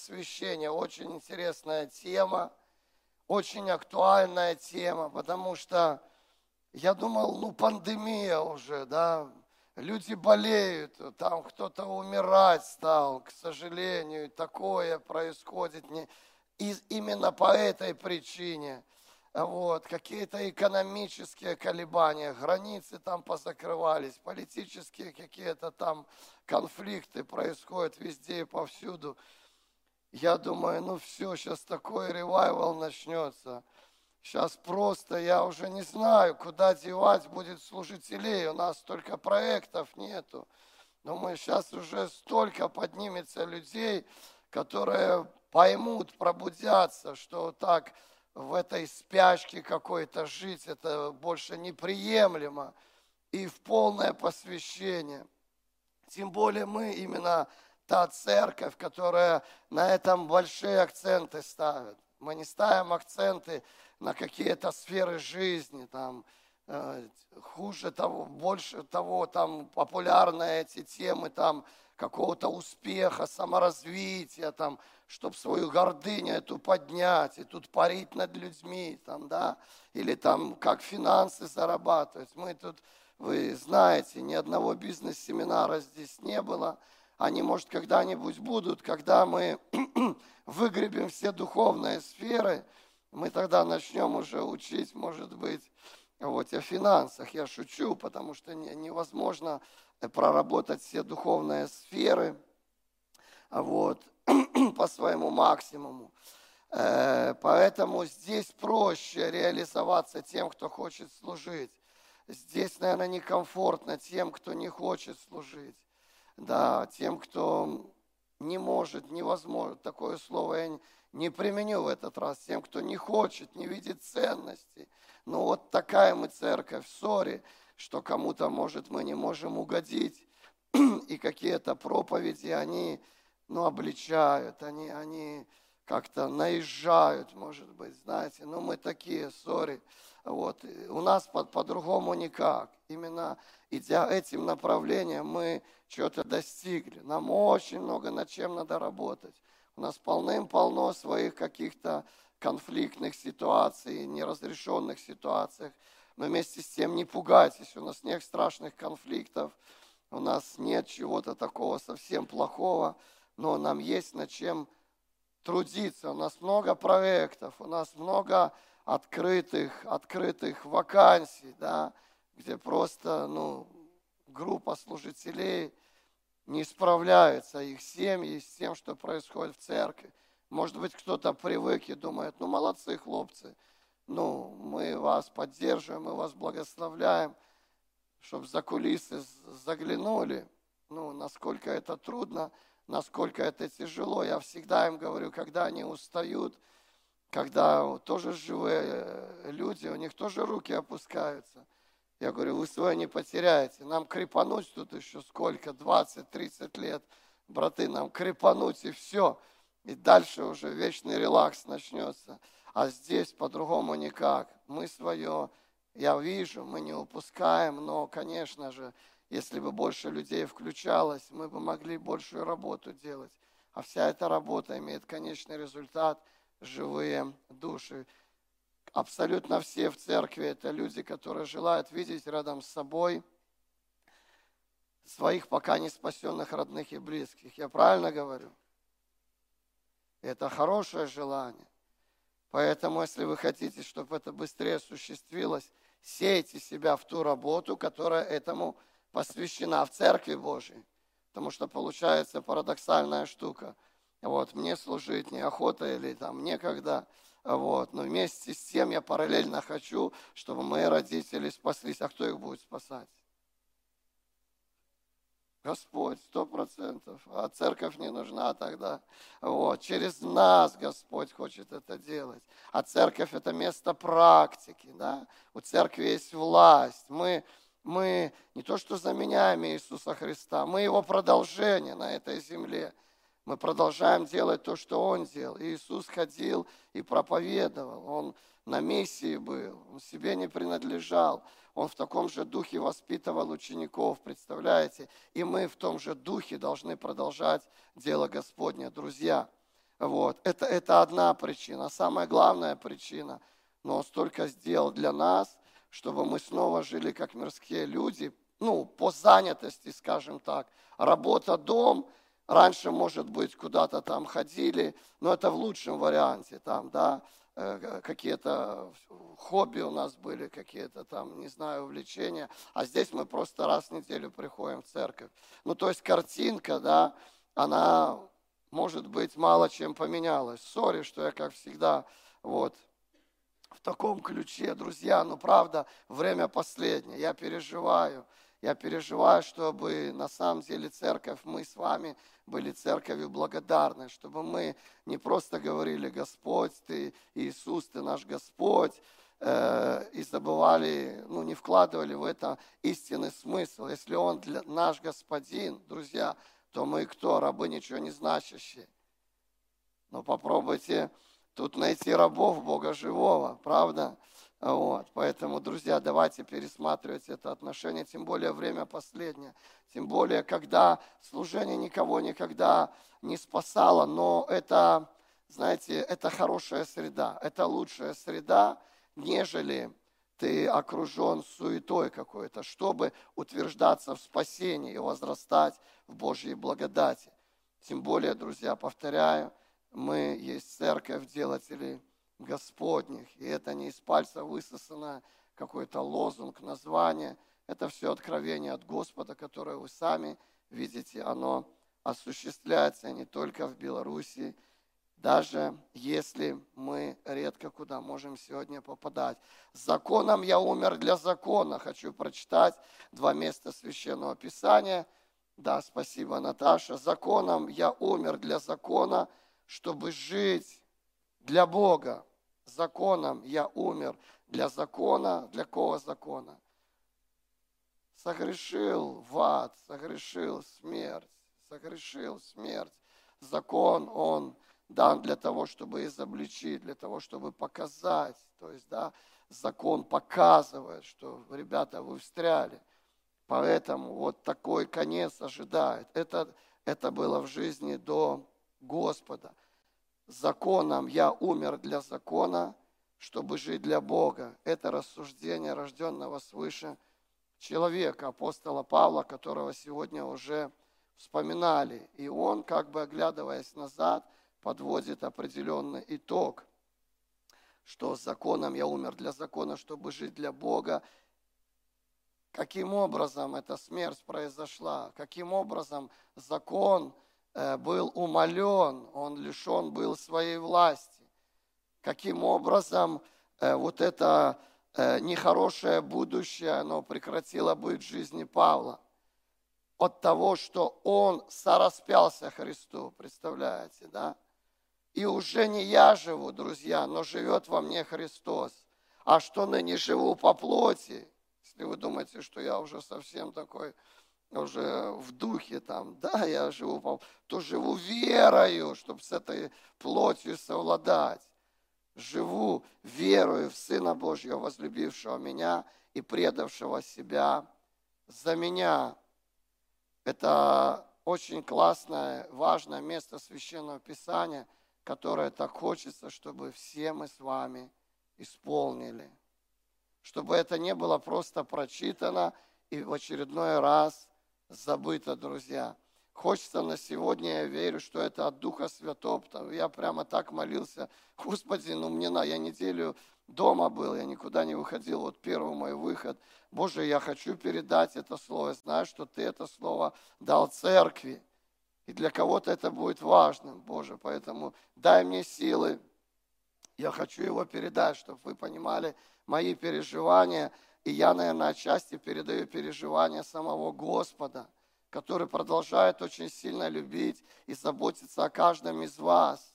посвящения. Очень интересная тема, очень актуальная тема, потому что я думал, ну пандемия уже, да, люди болеют, там кто-то умирать стал, к сожалению, такое происходит не, и именно по этой причине. Вот, какие-то экономические колебания, границы там позакрывались, политические какие-то там конфликты происходят везде и повсюду. Я думаю, ну все, сейчас такой ревайвал начнется. Сейчас просто я уже не знаю, куда девать будет служителей. У нас столько проектов нету. Думаю, сейчас уже столько поднимется людей, которые поймут, пробудятся, что так в этой спячке какой-то жить, это больше неприемлемо. И в полное посвящение. Тем более мы именно та церковь, которая на этом большие акценты ставит. Мы не ставим акценты на какие-то сферы жизни, там, э, хуже того, больше того, там, популярные эти темы, там, какого-то успеха, саморазвития, там, чтобы свою гордыню эту поднять и тут парить над людьми, там, да, или там как финансы зарабатывать. Мы тут, вы знаете, ни одного бизнес-семинара здесь не было. Они, может, когда-нибудь будут, когда мы выгребем все духовные сферы, мы тогда начнем уже учить, может быть, вот, о финансах. Я шучу, потому что невозможно проработать все духовные сферы вот, по своему максимуму. Э, поэтому здесь проще реализоваться тем, кто хочет служить. Здесь, наверное, некомфортно тем, кто не хочет служить. Да, тем, кто не может, невозможно. Такое слово я не применю в этот раз. Тем, кто не хочет, не видит ценности. Ну вот такая мы церковь. Сори что кому-то, может, мы не можем угодить, и какие-то проповеди, они, ну, обличают, они, они как-то наезжают, может быть, знаете, ну, мы такие, сори, вот, у нас по- по-другому никак, именно идя этим направлением, мы чего-то достигли, нам очень много над чем надо работать, у нас полным-полно своих каких-то конфликтных ситуаций, неразрешенных ситуаций, но вместе с тем не пугайтесь, у нас нет страшных конфликтов, у нас нет чего-то такого совсем плохого, но нам есть над чем трудиться. У нас много проектов, у нас много открытых, открытых вакансий, да, где просто ну, группа служителей не справляется, их семьи с тем, что происходит в церкви. Может быть, кто-то привык и думает, ну, молодцы хлопцы, ну, мы вас поддерживаем, мы вас благословляем, чтобы за кулисы заглянули, ну, насколько это трудно, насколько это тяжело. Я всегда им говорю, когда они устают, когда тоже живые э, люди, у них тоже руки опускаются. Я говорю, вы свое не потеряете. Нам крепануть тут еще сколько, 20-30 лет. Браты, нам крепануть и все. И дальше уже вечный релакс начнется. А здесь по-другому никак. Мы свое, я вижу, мы не упускаем, но, конечно же, если бы больше людей включалось, мы бы могли большую работу делать. А вся эта работа имеет конечный результат – живые души. Абсолютно все в церкви – это люди, которые желают видеть рядом с собой своих пока не спасенных родных и близких. Я правильно говорю? Это хорошее желание. Поэтому, если вы хотите, чтобы это быстрее осуществилось, сейте себя в ту работу, которая этому посвящена в Церкви Божьей. Потому что получается парадоксальная штука. Вот, мне служить неохота или там некогда. Вот, но вместе с тем я параллельно хочу, чтобы мои родители спаслись. А кто их будет спасать? Господь, сто процентов. А церковь не нужна тогда. Вот. Через нас Господь хочет это делать. А церковь это место практики. Да? У церкви есть власть. Мы, мы не то что заменяем Иисуса Христа, мы его продолжение на этой земле. Мы продолжаем делать то, что Он делал. Иисус ходил и проповедовал. Он на миссии был, он себе не принадлежал. Он в таком же духе воспитывал учеников, представляете? И мы в том же духе должны продолжать дело Господне, друзья. Вот. Это, это одна причина. Самая главная причина, но Он столько сделал для нас, чтобы мы снова жили как мирские люди, ну, по занятости, скажем так. Работа, дом, раньше, может быть, куда-то там ходили, но это в лучшем варианте, там, да, э, какие-то хобби у нас были, какие-то там, не знаю, увлечения, а здесь мы просто раз в неделю приходим в церковь. Ну, то есть картинка, да, она, может быть, мало чем поменялась. Сори, что я, как всегда, вот, в таком ключе, друзья, ну, правда, время последнее, я переживаю, я переживаю, чтобы на самом деле церковь, мы с вами были церковью благодарны, чтобы мы не просто говорили, Господь, Ты, Иисус, Ты наш Господь, э, и забывали, ну, не вкладывали в это истинный смысл. Если Он для, наш Господин, друзья, то мы кто? Рабы ничего не значащие. Но попробуйте тут найти рабов Бога живого, правда? Вот, поэтому, друзья, давайте пересматривать это отношение, тем более время последнее, тем более, когда служение никого никогда не спасало, но это, знаете, это хорошая среда, это лучшая среда, нежели ты окружен суетой какой-то, чтобы утверждаться в спасении и возрастать в Божьей благодати. Тем более, друзья, повторяю, мы есть церковь делателей Господних. И это не из пальца высосано какой-то лозунг, название. Это все откровение от Господа, которое вы сами видите. Оно осуществляется не только в Беларуси, даже если мы редко куда можем сегодня попадать. Законом я умер для закона. Хочу прочитать два места Священного Писания. Да, спасибо, Наташа. Законом я умер для закона, чтобы жить для Бога законом я умер. Для закона, для кого закона? Согрешил в ад, согрешил смерть, согрешил смерть. Закон, он дан для того, чтобы изобличить, для того, чтобы показать. То есть, да, закон показывает, что, ребята, вы встряли. Поэтому вот такой конец ожидает. Это, это было в жизни до Господа законом я умер для закона, чтобы жить для Бога. Это рассуждение рожденного свыше человека, апостола Павла, которого сегодня уже вспоминали. И он, как бы оглядываясь назад, подводит определенный итог, что законом я умер для закона, чтобы жить для Бога. Каким образом эта смерть произошла? Каким образом закон – был умолен, он лишен был своей власти. Каким образом э, вот это э, нехорошее будущее, оно прекратило быть в жизни Павла? От того, что он сораспялся Христу, представляете, да? И уже не я живу, друзья, но живет во мне Христос. А что ныне живу по плоти, если вы думаете, что я уже совсем такой уже в духе там, да, я живу, то живу верою, чтобы с этой плотью совладать. Живу верою в Сына Божьего, возлюбившего меня и предавшего себя за меня. Это очень классное, важное место Священного Писания, которое так хочется, чтобы все мы с вами исполнили. Чтобы это не было просто прочитано и в очередной раз забыто, друзья. Хочется на сегодня, я верю, что это от Духа Святого. Я прямо так молился, Господи, ну мне на, я неделю дома был, я никуда не выходил, вот первый мой выход. Боже, я хочу передать это слово, я знаю, что Ты это слово дал церкви. И для кого-то это будет важным, Боже, поэтому дай мне силы, я хочу его передать, чтобы вы понимали мои переживания – и я, наверное, отчасти передаю переживания самого Господа, который продолжает очень сильно любить и заботиться о каждом из вас.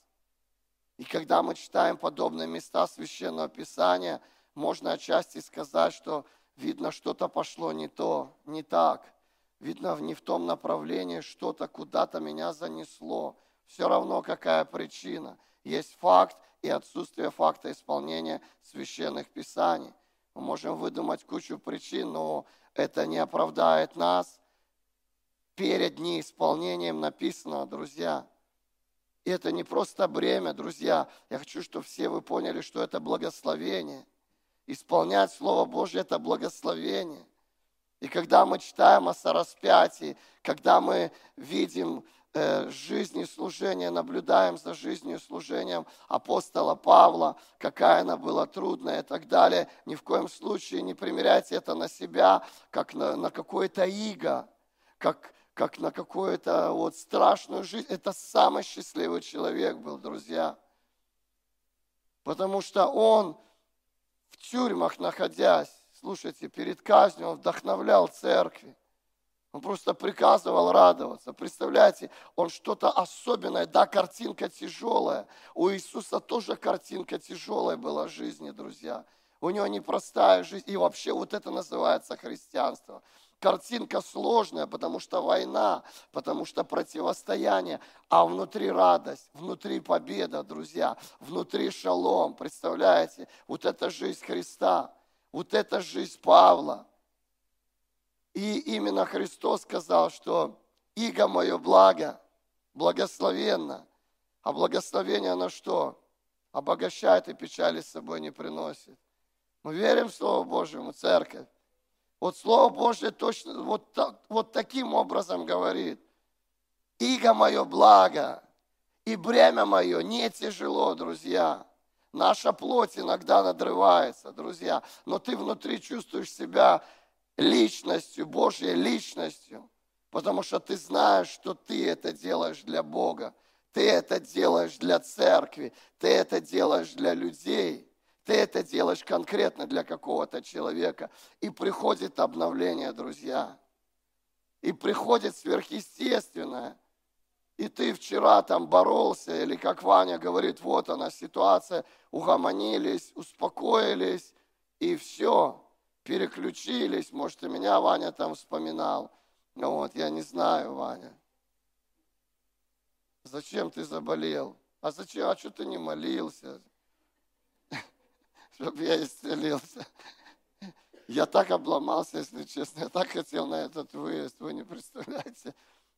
И когда мы читаем подобные места Священного Писания, можно отчасти сказать, что видно, что-то пошло не то, не так. Видно, не в том направлении, что-то куда-то меня занесло. Все равно, какая причина. Есть факт и отсутствие факта исполнения священных писаний – мы можем выдумать кучу причин, но это не оправдает нас перед неисполнением написанного, друзья. И это не просто бремя, друзья. Я хочу, чтобы все вы поняли, что это благословение. Исполнять Слово Божье – это благословение. И когда мы читаем о сораспятии, когда мы видим э, жизнь и служение, наблюдаем за жизнью служением апостола Павла, какая она была трудная и так далее, ни в коем случае не примеряйте это на себя, как на, на какое-то иго, как как на какую-то вот страшную жизнь. Это самый счастливый человек был, друзья. Потому что он в тюрьмах находясь, слушайте, перед казнью он вдохновлял церкви. Он просто приказывал радоваться. Представляете, он что-то особенное. Да, картинка тяжелая. У Иисуса тоже картинка тяжелая была в жизни, друзья. У него непростая жизнь. И вообще вот это называется христианство. Картинка сложная, потому что война, потому что противостояние, а внутри радость, внутри победа, друзья, внутри шалом, представляете? Вот это жизнь Христа, вот это жизнь Павла. И именно Христос сказал, что иго мое благо, благословенно, а благословение на что? Обогащает и печали с собой не приносит. Мы верим в Слово Божьему, церковь. Вот Слово Божье точно вот, вот таким образом говорит. Иго мое благо, и бремя мое не тяжело, друзья. Наша плоть иногда надрывается, друзья, но ты внутри чувствуешь себя личностью, Божьей личностью, потому что ты знаешь, что ты это делаешь для Бога, ты это делаешь для церкви, ты это делаешь для людей. Ты это делаешь конкретно для какого-то человека. И приходит обновление, друзья. И приходит сверхъестественное. И ты вчера там боролся, или как Ваня говорит, вот она ситуация, угомонились, успокоились, и все, переключились. Может, и меня Ваня там вспоминал. Ну вот, я не знаю, Ваня. Зачем ты заболел? А зачем? А что ты не молился? чтобы я исцелился. Я так обломался, если честно. Я так хотел на этот выезд, вы не представляете.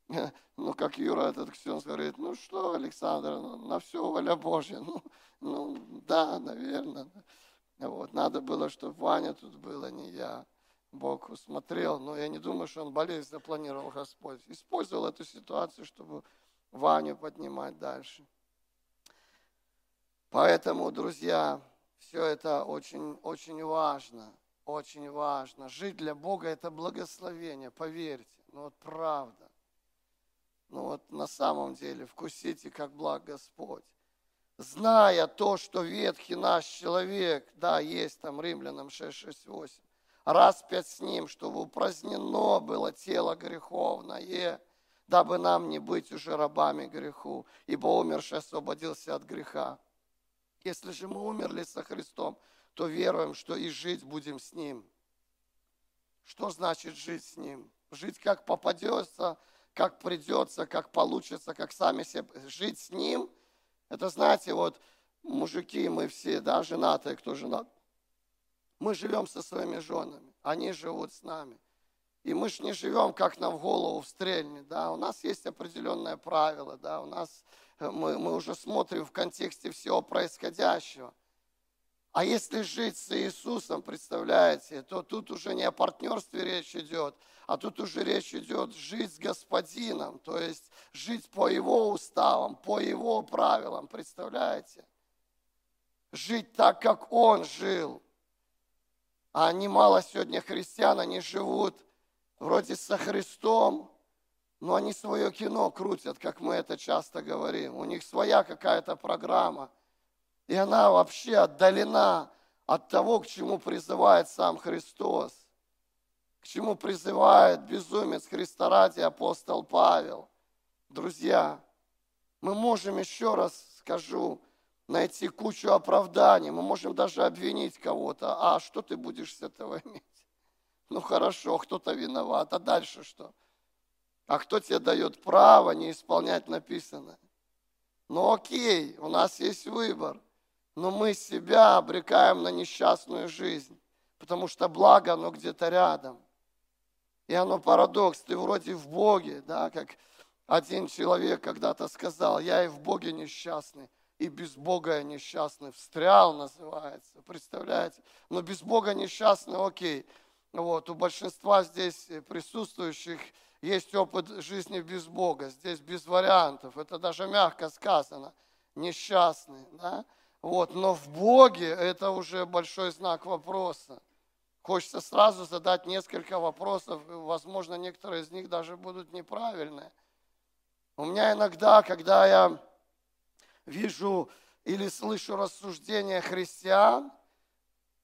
Ну, как Юра этот Ксенс говорит, ну что, Александр, ну, на все воля Божья. Ну, ну да, наверное. Вот, надо было, чтобы Ваня тут был, а не я. Бог усмотрел, но я не думаю, что он болезнь запланировал Господь. Использовал эту ситуацию, чтобы Ваню поднимать дальше. Поэтому, друзья, все это очень, очень важно, очень важно. Жить для Бога – это благословение, поверьте. Ну вот правда. Ну вот на самом деле вкусите, как благ Господь. Зная то, что ветхий наш человек, да, есть там Римлянам 6.6.8, распять с ним, чтобы упразднено было тело греховное, дабы нам не быть уже рабами греху, ибо умерший освободился от греха. Если же мы умерли со Христом, то веруем, что и жить будем с Ним. Что значит жить с Ним? Жить как попадется, как придется, как получится, как сами себе. Жить с Ним, это, знаете, вот мужики, мы все, да, женатые, кто женат, мы живем со своими женами, они живут с нами. И мы же не живем, как нам в голову встрельнет, да, у нас есть определенное правило, да, у нас мы, мы уже смотрим в контексте всего происходящего. А если жить с Иисусом, представляете, то тут уже не о партнерстве речь идет, а тут уже речь идет жить с Господином, то есть жить по Его уставам, по Его правилам, представляете? Жить так, как Он жил. А немало сегодня христиан, они живут вроде со Христом, но они свое кино крутят, как мы это часто говорим. У них своя какая-то программа. И она вообще отдалена от того, к чему призывает сам Христос. К чему призывает безумец Христа ради апостол Павел. Друзья, мы можем, еще раз скажу, найти кучу оправданий. Мы можем даже обвинить кого-то. А что ты будешь с этого иметь? Ну хорошо, кто-то виноват. А дальше что? А кто тебе дает право не исполнять написанное? Ну окей, у нас есть выбор, но мы себя обрекаем на несчастную жизнь, потому что благо, оно где-то рядом. И оно парадокс, ты вроде в Боге, да, как Один человек когда-то сказал, я и в Боге несчастный, и без Бога я несчастный. Встрял называется, представляете? Но без Бога несчастный, окей. Вот, у большинства здесь присутствующих есть опыт жизни без Бога, здесь без вариантов. Это даже мягко сказано. Несчастный, да? Вот, но в Боге это уже большой знак вопроса. Хочется сразу задать несколько вопросов, возможно, некоторые из них даже будут неправильные. У меня иногда, когда я вижу или слышу рассуждения христиан,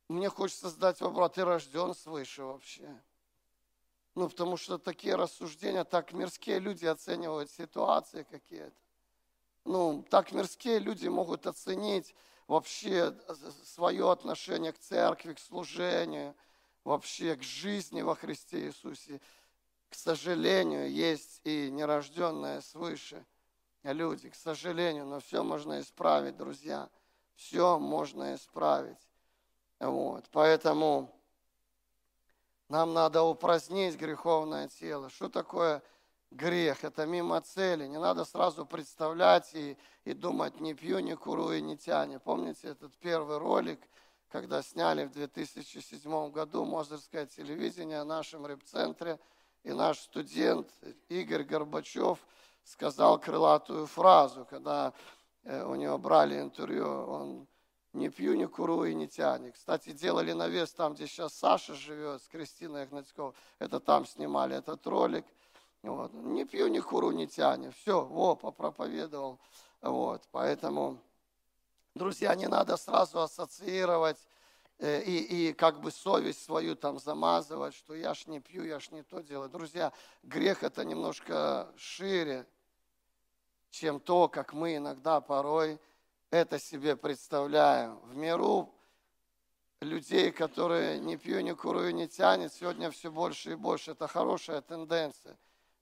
мне хочется задать вопрос, ты рожден свыше вообще? Ну, потому что такие рассуждения, так мирские люди оценивают ситуации какие-то. Ну, так мирские люди могут оценить вообще свое отношение к церкви, к служению, вообще к жизни во Христе Иисусе. К сожалению, есть и нерожденные свыше люди, к сожалению, но все можно исправить, друзья. Все можно исправить. Вот, поэтому нам надо упразднить греховное тело. Что такое грех? Это мимо цели. Не надо сразу представлять и, и думать, не пью, не куру и не тяне. Помните этот первый ролик, когда сняли в 2007 году Мозырское телевидение в нашем реп-центре, и наш студент Игорь Горбачев сказал крылатую фразу, когда э, у него брали интервью, он не пью, не куру и не тяни. Кстати, делали навес там, где сейчас Саша живет, с Кристиной Игнатьковой. Это там снимали этот ролик. Вот. Не пью, не куру, не тяни. Все, во, попроповедовал. Вот. Поэтому, друзья, не надо сразу ассоциировать э, и, и как бы совесть свою там замазывать, что я ж не пью, я ж не то делаю. Друзья, грех это немножко шире, чем то, как мы иногда порой это себе представляю. В миру людей, которые не пью, не курю, не тянет, сегодня все больше и больше. Это хорошая тенденция.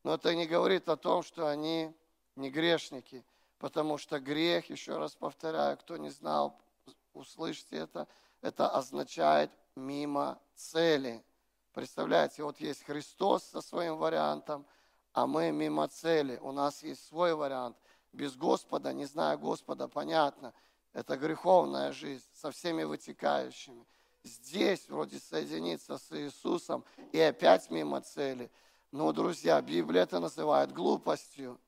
Но это не говорит о том, что они не грешники. Потому что грех, еще раз повторяю, кто не знал, услышьте это, это означает мимо цели. Представляете, вот есть Христос со своим вариантом, а мы мимо цели. У нас есть свой вариант – без Господа, не зная Господа, понятно, это греховная жизнь со всеми вытекающими. Здесь вроде соединиться с Иисусом и опять мимо цели. Но, друзья, Библия это называет глупостью,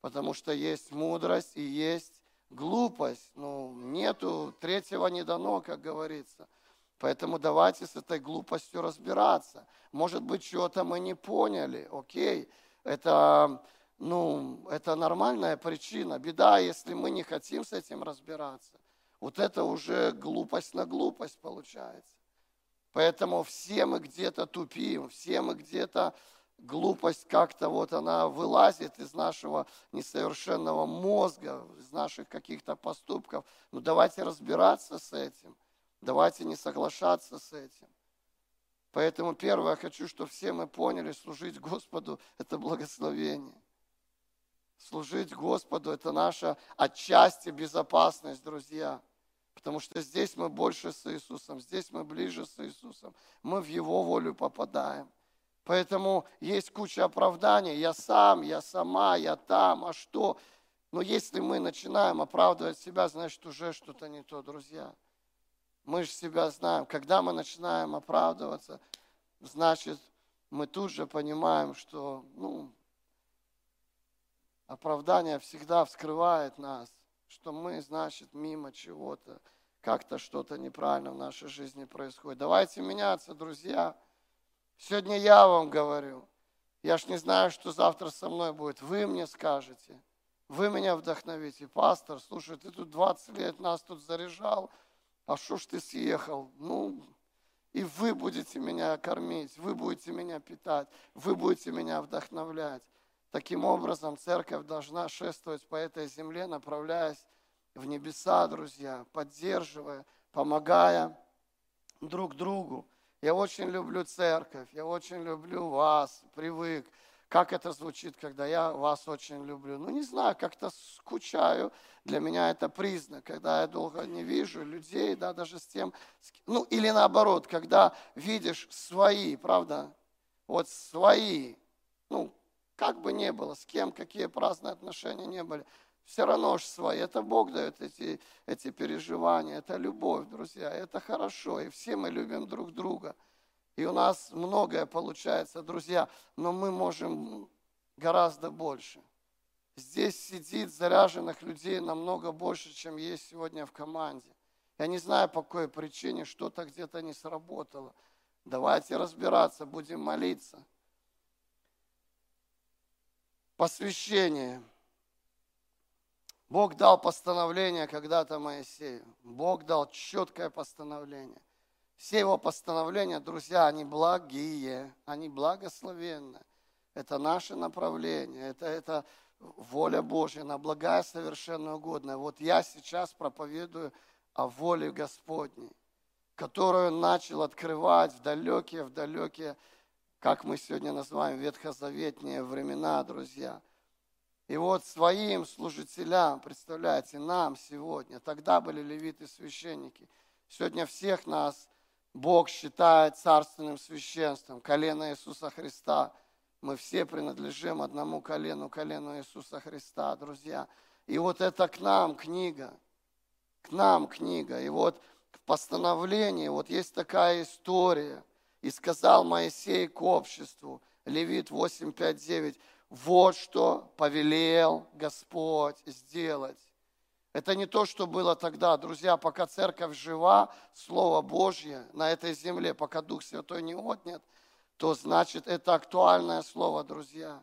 потому что есть мудрость и есть глупость. Ну, нету, третьего не дано, как говорится. Поэтому давайте с этой глупостью разбираться. Может быть, чего-то мы не поняли, окей. Это ну, это нормальная причина. Беда, если мы не хотим с этим разбираться. Вот это уже глупость на глупость получается. Поэтому все мы где-то тупим, все мы где-то глупость как-то вот она вылазит из нашего несовершенного мозга, из наших каких-то поступков. Ну давайте разбираться с этим, давайте не соглашаться с этим. Поэтому первое, я хочу, чтобы все мы поняли, служить Господу – это благословение. Служить Господу – это наша отчасти безопасность, друзья. Потому что здесь мы больше с Иисусом, здесь мы ближе с Иисусом. Мы в Его волю попадаем. Поэтому есть куча оправданий. Я сам, я сама, я там, а что? Но если мы начинаем оправдывать себя, значит уже что-то не то, друзья. Мы же себя знаем. Когда мы начинаем оправдываться, значит, мы тут же понимаем, что ну, оправдание всегда вскрывает нас, что мы, значит, мимо чего-то, как-то что-то неправильно в нашей жизни происходит. Давайте меняться, друзья. Сегодня я вам говорю. Я ж не знаю, что завтра со мной будет. Вы мне скажете. Вы меня вдохновите. Пастор, слушай, ты тут 20 лет нас тут заряжал, а что ж ты съехал? Ну, и вы будете меня кормить, вы будете меня питать, вы будете меня вдохновлять. Таким образом, церковь должна шествовать по этой земле, направляясь в небеса, друзья, поддерживая, помогая друг другу. Я очень люблю церковь, я очень люблю вас, привык. Как это звучит, когда я вас очень люблю? Ну, не знаю, как-то скучаю. Для меня это признак, когда я долго не вижу людей, да, даже с тем, ну, или наоборот, когда видишь свои, правда, вот свои, ну, как бы ни было, с кем, какие праздные отношения не были, все равно же свои. Это Бог дает эти, эти переживания, это любовь, друзья, это хорошо. И все мы любим друг друга. И у нас многое получается, друзья, но мы можем гораздо больше. Здесь сидит заряженных людей намного больше, чем есть сегодня в команде. Я не знаю, по какой причине что-то где-то не сработало. Давайте разбираться, будем молиться. Посвящение. Бог дал постановление когда-то Моисею. Бог дал четкое постановление. Все его постановления, друзья, они благие, они благословенные. Это наше направление, это, это воля Божья, она благая, совершенно угодная. Вот я сейчас проповедую о воле Господней, которую начал открывать в далекие, в далекие, как мы сегодня называем, ветхозаветные времена, друзья. И вот своим служителям, представляете, нам сегодня, тогда были левиты священники, сегодня всех нас Бог считает царственным священством, колено Иисуса Христа. Мы все принадлежим одному колену, колену Иисуса Христа, друзья. И вот это к нам книга – к нам книга. И вот в постановлении вот есть такая история. И сказал Моисей к обществу, Левит 8, 5, 9, вот что повелел Господь сделать. Это не то, что было тогда. Друзья, пока церковь жива, Слово Божье на этой земле, пока Дух Святой не отнят, то значит это актуальное слово, друзья.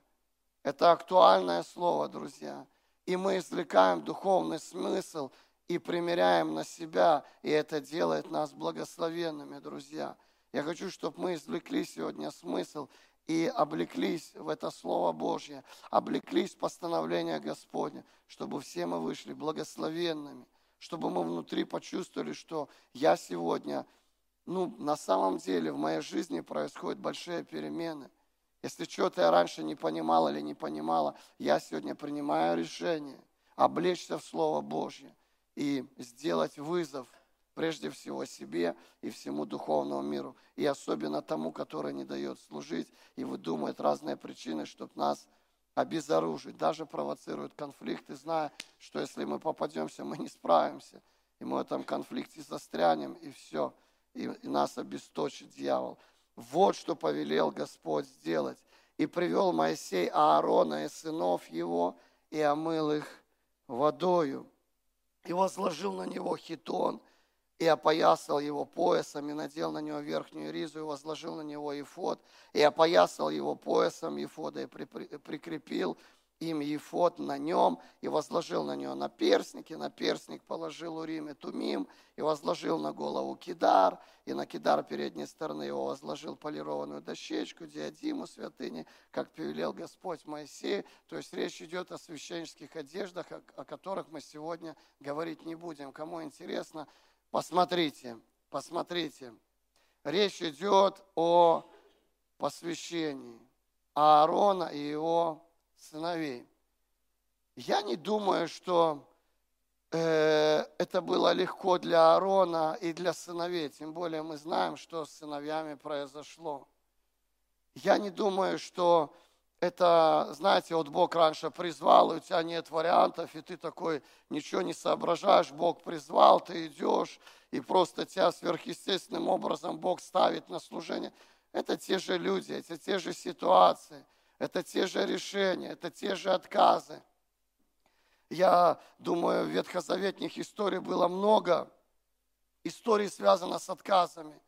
Это актуальное слово, друзья. И мы извлекаем духовный смысл – и примеряем на себя, и это делает нас благословенными, друзья. Я хочу, чтобы мы извлекли сегодня смысл и облеклись в это Слово Божье, облеклись в постановление Господне, чтобы все мы вышли благословенными, чтобы мы внутри почувствовали, что я сегодня, ну, на самом деле в моей жизни происходят большие перемены. Если что-то я раньше не понимал или не понимала, я сегодня принимаю решение облечься в Слово Божье – и сделать вызов прежде всего себе и всему духовному миру, и особенно тому, который не дает служить и выдумывает разные причины, чтобы нас обезоружить, даже провоцирует конфликты, зная, что если мы попадемся, мы не справимся, и мы в этом конфликте застрянем, и все, и, и нас обесточит дьявол. Вот что повелел Господь сделать. И привел Моисей Аарона и сынов его, и омыл их водою и возложил на него хитон, и опоясал его поясом, и надел на него верхнюю ризу, и возложил на него ефод, и опоясал его поясом ефода, и прикрепил им ефод на нем, и возложил на него наперстник, и наперстник положил Урим и Тумим, и возложил на голову кидар, и на кидар передней стороны его возложил полированную дощечку, диадиму святыни, как повелел Господь Моисею. То есть речь идет о священнических одеждах, о которых мы сегодня говорить не будем. Кому интересно, посмотрите, посмотрите. Речь идет о посвящении Аарона и его сыновей. Я не думаю, что э, это было легко для Аарона и для сыновей, тем более мы знаем, что с сыновьями произошло. Я не думаю, что это, знаете, вот Бог раньше призвал, и у тебя нет вариантов, и ты такой ничего не соображаешь, Бог призвал, ты идешь, и просто тебя сверхъестественным образом Бог ставит на служение. Это те же люди, это те же ситуации – это те же решения, это те же отказы. Я думаю, в ветхозаветных историй было много. Историй связано с отказами,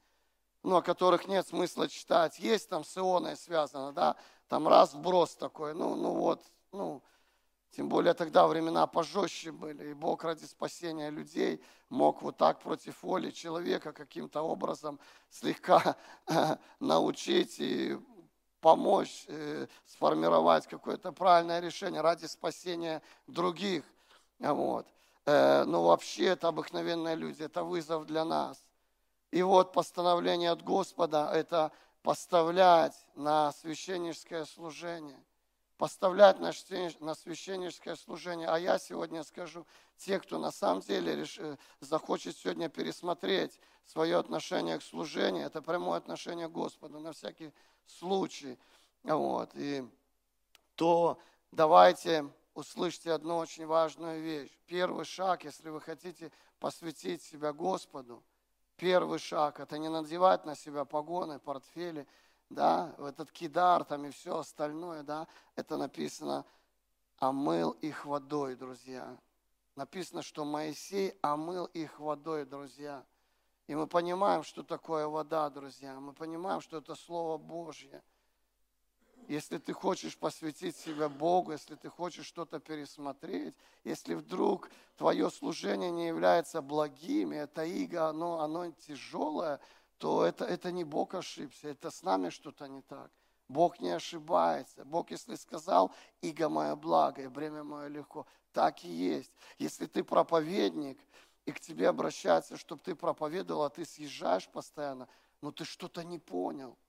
но о которых нет смысла читать. Есть там с Ионой связано, да, там раз вброс такой, ну, ну вот, ну, тем более тогда времена пожестче были, и Бог ради спасения людей мог вот так против воли человека каким-то образом слегка научить и помочь э, сформировать какое-то правильное решение ради спасения других. Вот. Э, но вообще это обыкновенные люди, это вызов для нас. И вот постановление от Господа – это поставлять на священническое служение. Поставлять на священническое служение. А я сегодня скажу, те, кто на самом деле реш... Э, захочет сегодня пересмотреть свое отношение к служению, это прямое отношение к Господу на всякий случай. Вот. И то давайте услышьте одну очень важную вещь. Первый шаг, если вы хотите посвятить себя Господу, первый шаг – это не надевать на себя погоны, портфели, да, этот кидар там и все остальное, да, это написано «омыл их водой», друзья. Написано, что Моисей омыл их водой, друзья. И мы понимаем, что такое вода, друзья. Мы понимаем, что это Слово Божье – если ты хочешь посвятить себя Богу, если ты хочешь что-то пересмотреть, если вдруг твое служение не является благим, и это иго, оно, оно тяжелое, то это, это не Бог ошибся, это с нами что-то не так. Бог не ошибается. Бог, если сказал, иго мое благо, и бремя мое легко, так и есть. Если ты проповедник, и к тебе обращаются, чтобы ты проповедовал, а ты съезжаешь постоянно, ну ты что-то не понял –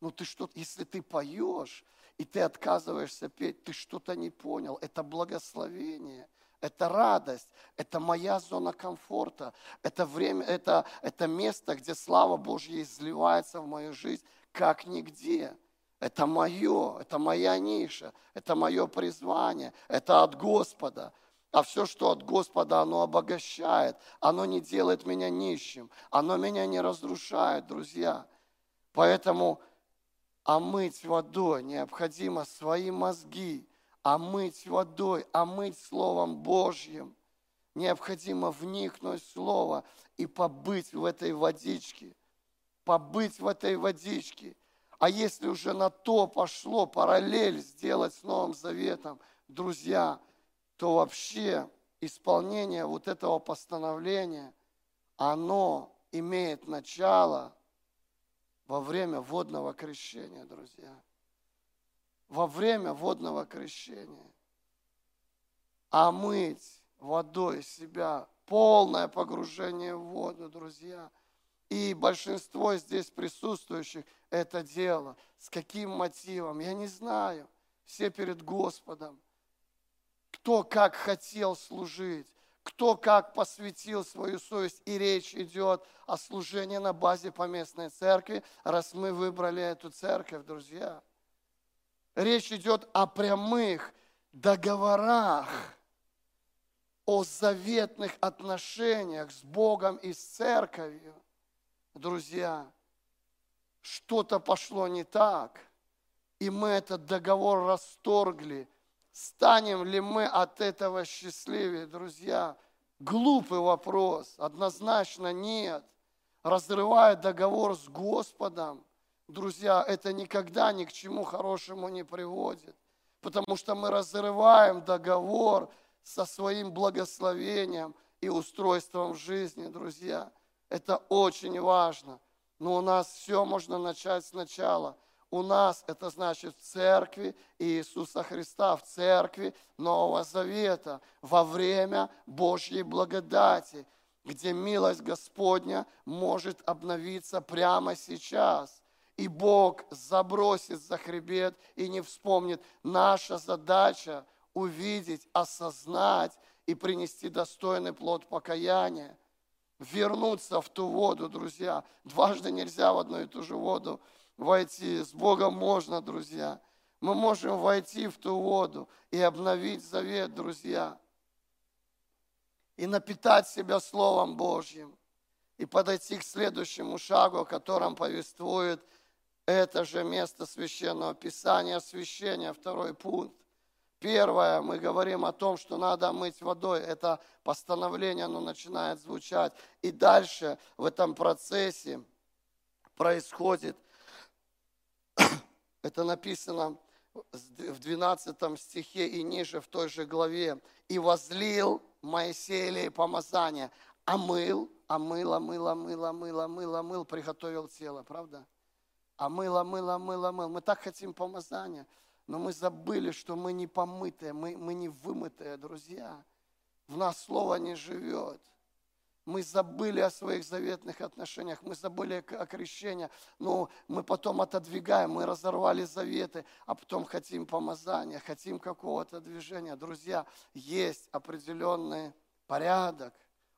ну ты что, если ты поешь, и ты отказываешься петь, ты что-то не понял. Это благословение, это радость, это моя зона комфорта, это время, это, это место, где слава Божья изливается в мою жизнь, как нигде. Это мое, это моя ниша, это мое призвание, это от Господа. А все, что от Господа, оно обогащает, оно не делает меня нищим, оно меня не разрушает, друзья. Поэтому омыть водой, необходимо свои мозги, омыть водой, омыть Словом Божьим. Необходимо вникнуть в Слово и побыть в этой водичке, побыть в этой водичке. А если уже на то пошло параллель сделать с Новым Заветом, друзья, то вообще исполнение вот этого постановления, оно имеет начало – во время водного крещения, друзья. Во время водного крещения. Омыть водой себя, полное погружение в воду, друзья. И большинство здесь присутствующих это дело. С каким мотивом? Я не знаю. Все перед Господом. Кто как хотел служить кто как посвятил свою совесть. И речь идет о служении на базе поместной церкви, раз мы выбрали эту церковь, друзья. Речь идет о прямых договорах, о заветных отношениях с Богом и с церковью. Друзья, что-то пошло не так, и мы этот договор расторгли – Станем ли мы от этого счастливее, друзья? Глупый вопрос, однозначно нет. Разрывая договор с Господом, друзья, это никогда ни к чему хорошему не приводит. Потому что мы разрываем договор со своим благословением и устройством жизни, друзья. Это очень важно. Но у нас все можно начать сначала – у нас это значит в церкви Иисуса Христа, в церкви Нового Завета, во время Божьей благодати, где милость Господня может обновиться прямо сейчас. И Бог забросит за хребет и не вспомнит. Наша задача увидеть, осознать и принести достойный плод покаяния. Вернуться в ту воду, друзья. Дважды нельзя в одну и ту же воду войти. С Богом можно, друзья. Мы можем войти в ту воду и обновить завет, друзья. И напитать себя Словом Божьим. И подойти к следующему шагу, о котором повествует это же место священного писания, освящения, второй пункт. Первое, мы говорим о том, что надо мыть водой. Это постановление, оно начинает звучать. И дальше в этом процессе происходит это написано в 12 стихе и ниже в той же главе. «И возлил Моисей помазание, омыл, омыл, омыл, омыл, омыл, омыл, омыл, приготовил тело, правда? Омыл, омыл, омыл, омыл. Мы так хотим помазания, но мы забыли, что мы не помытые, мы, мы не вымытые, друзья. В нас слово не живет мы забыли о своих заветных отношениях, мы забыли о крещении, но мы потом отодвигаем, мы разорвали заветы, а потом хотим помазания, хотим какого-то движения. Друзья, есть определенный порядок.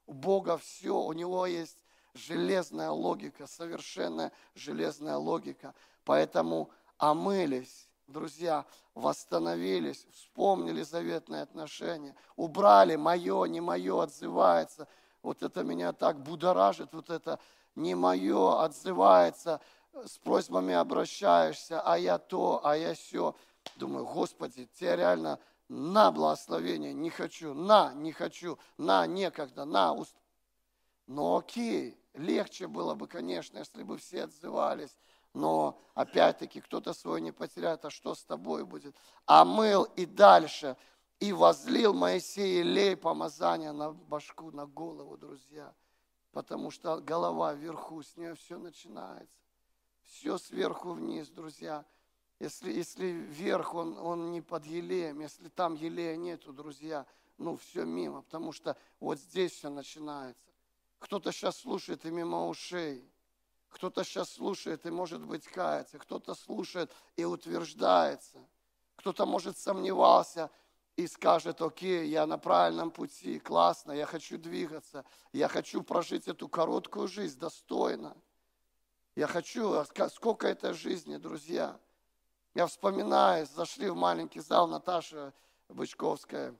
У Бога все, у Него есть железная логика, совершенная железная логика. Поэтому омылись друзья, восстановились, вспомнили заветные отношения, убрали мое, не мое, отзывается. Вот это меня так будоражит, вот это не мое, отзывается, с просьбами обращаешься, а я то, а я все. Думаю, Господи, тебе реально на благословение не хочу, на не хочу, на некогда, на уст. Но окей, легче было бы, конечно, если бы все отзывались. Но опять-таки кто-то свой не потеряет, а что с тобой будет? А мыл и дальше. И возлил Моисей лей помазания на башку, на голову, друзья. Потому что голова вверху, с нее все начинается. Все сверху вниз, друзья. Если, если вверх, он, он не под елеем, если там елея нету, друзья, ну все мимо, потому что вот здесь все начинается. Кто-то сейчас слушает и мимо ушей. Кто-то сейчас слушает и, может быть, кается. Кто-то слушает и утверждается. Кто-то, может, сомневался и скажет, окей, я на правильном пути, классно, я хочу двигаться. Я хочу прожить эту короткую жизнь достойно. Я хочу, а сколько это жизни, друзья. Я вспоминаю, зашли в маленький зал, Наташа Бычковская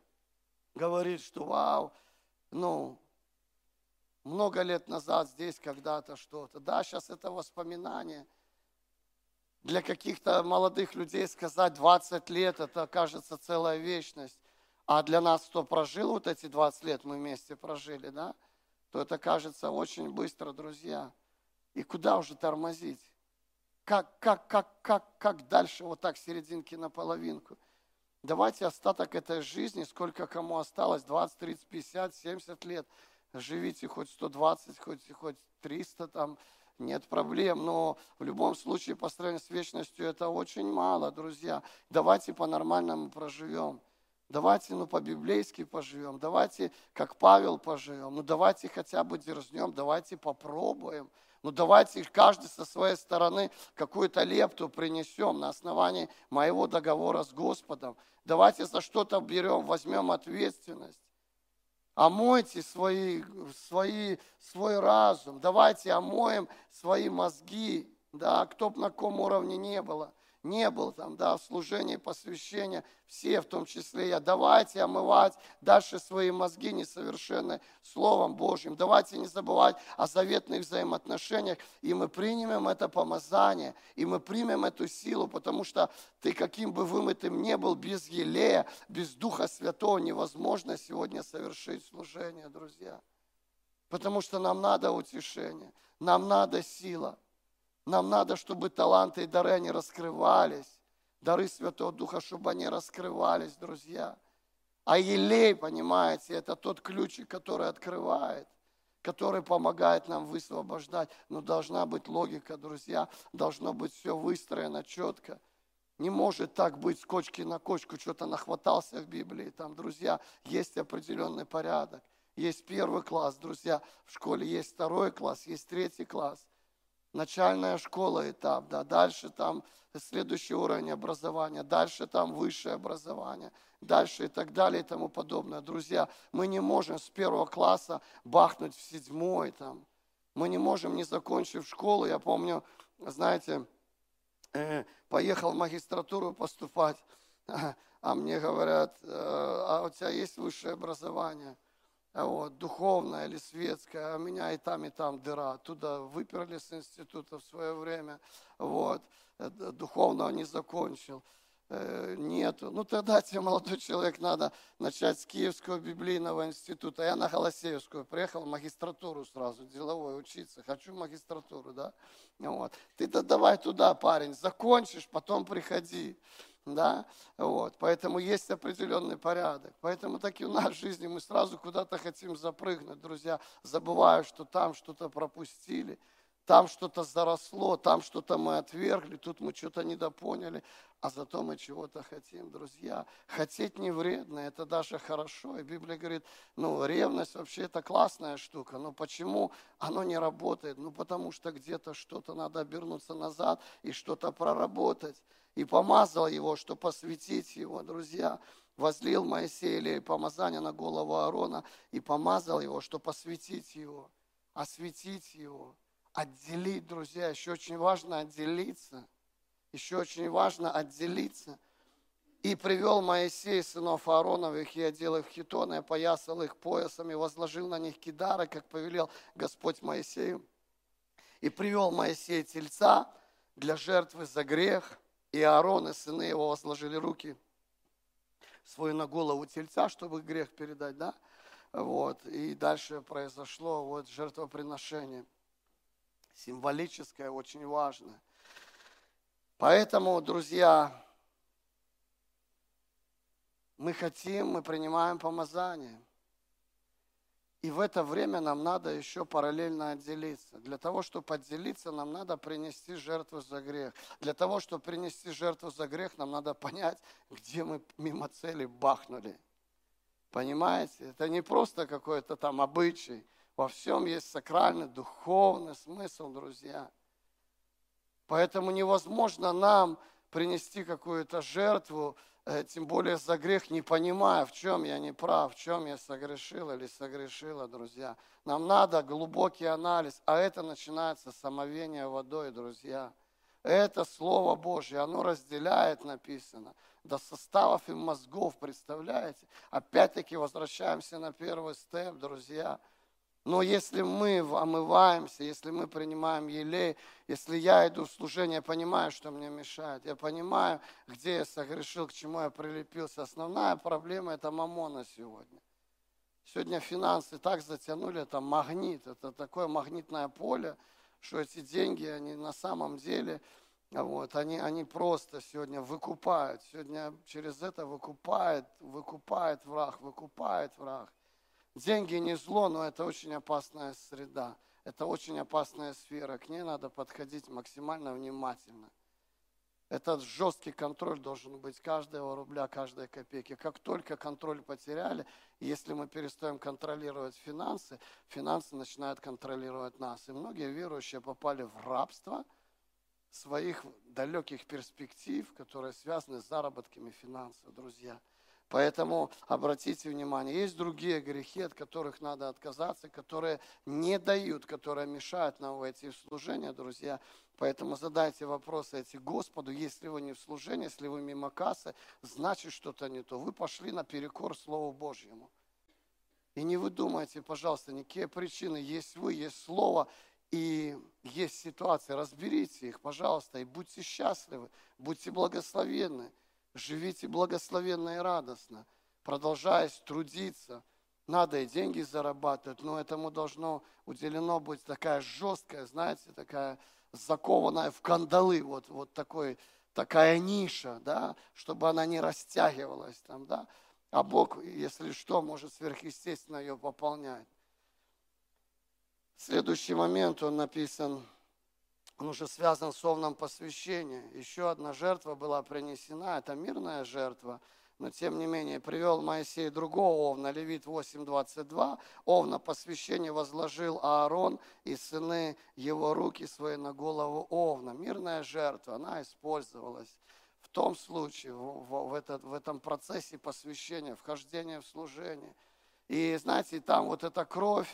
говорит, что вау, ну, много лет назад здесь когда-то что-то. Да, сейчас это воспоминание. Для каких-то молодых людей сказать 20 лет, это кажется целая вечность. А для нас, кто прожил вот эти 20 лет, мы вместе прожили, да, то это кажется очень быстро, друзья. И куда уже тормозить? Как, как, как, как, как дальше вот так серединки на половинку? Давайте остаток этой жизни, сколько кому осталось, 20, 30, 50, 70 лет – живите хоть 120, хоть, хоть 300 там, нет проблем, но в любом случае по сравнению с вечностью это очень мало, друзья. Давайте по-нормальному проживем. Давайте, ну, по-библейски поживем. Давайте, как Павел, поживем. Ну, давайте хотя бы дерзнем, давайте попробуем. Ну, давайте каждый со своей стороны какую-то лепту принесем на основании моего договора с Господом. Давайте за что-то берем, возьмем ответственность омойте свои, свои, свой разум, давайте омоем свои мозги, да, кто бы на каком уровне не было не был там, да, в служении, посвящения, все, в том числе я, давайте омывать дальше свои мозги несовершенные Словом Божьим. Давайте не забывать о заветных взаимоотношениях, и мы примем это помазание, и мы примем эту силу, потому что ты каким бы вымытым не был, без елея, без Духа Святого невозможно сегодня совершить служение, друзья. Потому что нам надо утешение, нам надо сила – нам надо, чтобы таланты и дары, они раскрывались. Дары Святого Духа, чтобы они раскрывались, друзья. А елей, понимаете, это тот ключик, который открывает, который помогает нам высвобождать. Но должна быть логика, друзья. Должно быть все выстроено четко. Не может так быть с кочки на кочку, что-то нахватался в Библии. Там, друзья, есть определенный порядок. Есть первый класс, друзья, в школе есть второй класс, есть третий класс начальная школа этап, да, дальше там следующий уровень образования, дальше там высшее образование, дальше и так далее и тому подобное. Друзья, мы не можем с первого класса бахнуть в седьмой там. Мы не можем, не закончив школу, я помню, знаете, э, поехал в магистратуру поступать, а мне говорят, э, а у тебя есть высшее образование? Вот, духовная или светская, а меня и там, и там дыра. Оттуда выперли с института в свое время, вот, э, духовного не закончил. Э, нету. Ну тогда тебе, молодой человек, надо начать с Киевского библейного института. Я на Голосеевскую приехал магистратуру сразу, деловой учиться. Хочу магистратуру, да? Вот. Ты-то давай туда, парень, закончишь, потом приходи да, вот, поэтому есть определенный порядок. Поэтому так и в нашей жизни мы сразу куда-то хотим запрыгнуть, друзья, забывая, что там что-то пропустили, там что-то заросло, там что-то мы отвергли, тут мы что-то недопоняли, а зато мы чего-то хотим, друзья. Хотеть не вредно, это даже хорошо. И Библия говорит, ну, ревность вообще это классная штука, но почему оно не работает? Ну, потому что где-то что-то надо обернуться назад и что-то проработать и помазал его, что посвятить его, друзья. Возлил Моисей или помазание на голову Аарона и помазал его, что посвятить его, осветить его, отделить, друзья. Еще очень важно отделиться. еще очень важно отделиться. И привел Моисей сынов Аароновых, и одел их хитоны, опоясал их поясами, возложил на них кидары, как повелел Господь Моисею. И привел Моисей тельца для жертвы за грех, и Аарон и сыны его возложили руки свою на голову тельца, чтобы грех передать, да? Вот. И дальше произошло вот жертвоприношение. Символическое, очень важное. Поэтому, друзья, мы хотим, мы принимаем помазание. И в это время нам надо еще параллельно отделиться. Для того, чтобы отделиться, нам надо принести жертву за грех. Для того, чтобы принести жертву за грех, нам надо понять, где мы мимо цели бахнули. Понимаете? Это не просто какой-то там обычай. Во всем есть сакральный, духовный смысл, друзья. Поэтому невозможно нам принести какую-то жертву, э, тем более за грех, не понимая, в чем я не прав, в чем я согрешил или согрешила, друзья. Нам надо глубокий анализ, а это начинается с омовения водой, друзья. Это Слово Божье, оно разделяет, написано, до составов и мозгов, представляете? Опять-таки возвращаемся на первый степ, друзья – но если мы омываемся, если мы принимаем елей, если я иду в служение, я понимаю, что мне мешает, я понимаю, где я согрешил, к чему я прилепился. Основная проблема – это мамона сегодня. Сегодня финансы так затянули, это магнит, это такое магнитное поле, что эти деньги, они на самом деле, вот, они, они просто сегодня выкупают, сегодня через это выкупает, выкупает враг, выкупает враг. Деньги не зло, но это очень опасная среда. Это очень опасная сфера. К ней надо подходить максимально внимательно. Этот жесткий контроль должен быть каждого рубля, каждой копейки. Как только контроль потеряли, если мы перестаем контролировать финансы, финансы начинают контролировать нас. И многие верующие попали в рабство своих далеких перспектив, которые связаны с заработками финансов, друзья. Поэтому обратите внимание, есть другие грехи, от которых надо отказаться, которые не дают, которые мешают нам войти в служение, друзья. Поэтому задайте вопросы эти Господу, если вы не в служении, если вы мимо кассы, значит что-то не то. Вы пошли наперекор Слову Божьему. И не вы думайте, пожалуйста, никакие причины. Есть вы, есть Слово, и есть ситуации. Разберите их, пожалуйста, и будьте счастливы, будьте благословенны. Живите благословенно и радостно, продолжаясь трудиться. Надо и деньги зарабатывать, но этому должно уделено быть такая жесткая, знаете, такая закованная в кандалы, вот, вот такой, такая ниша, да, чтобы она не растягивалась там, да. А Бог, если что, может сверхъестественно ее пополнять. Следующий момент, он написан он уже связан с овном посвящения. Еще одна жертва была принесена, это мирная жертва, но тем не менее привел Моисей другого овна, Левит 8.22, овна посвящения возложил Аарон и сыны его руки свои на голову овна. Мирная жертва, она использовалась в том случае, в, в, этот, в этом процессе посвящения, вхождения в служение. И знаете, там вот эта кровь,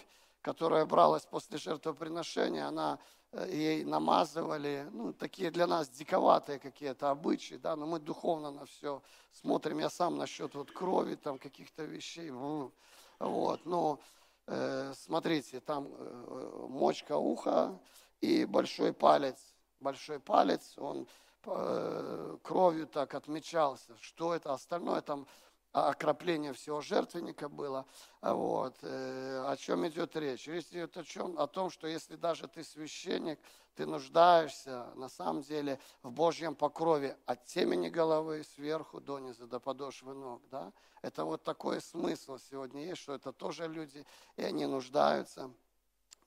которая бралась после жертвоприношения, она Э, ей намазывали, ну, такие для нас диковатые какие-то обычаи, да, но мы духовно на все смотрим. Я сам насчет вот крови, там, каких-то вещей, вот, но э, смотрите, там э, мочка уха и большой палец, большой палец, он э, кровью так отмечался. Что это остальное там окропление всего жертвенника было. Вот. Э, о чем идет речь? Речь идет о, чем? о том, что если даже ты священник, ты нуждаешься на самом деле в Божьем покрове от темени головы сверху до низа, до подошвы ног. Да? Это вот такой смысл сегодня есть, что это тоже люди, и они нуждаются,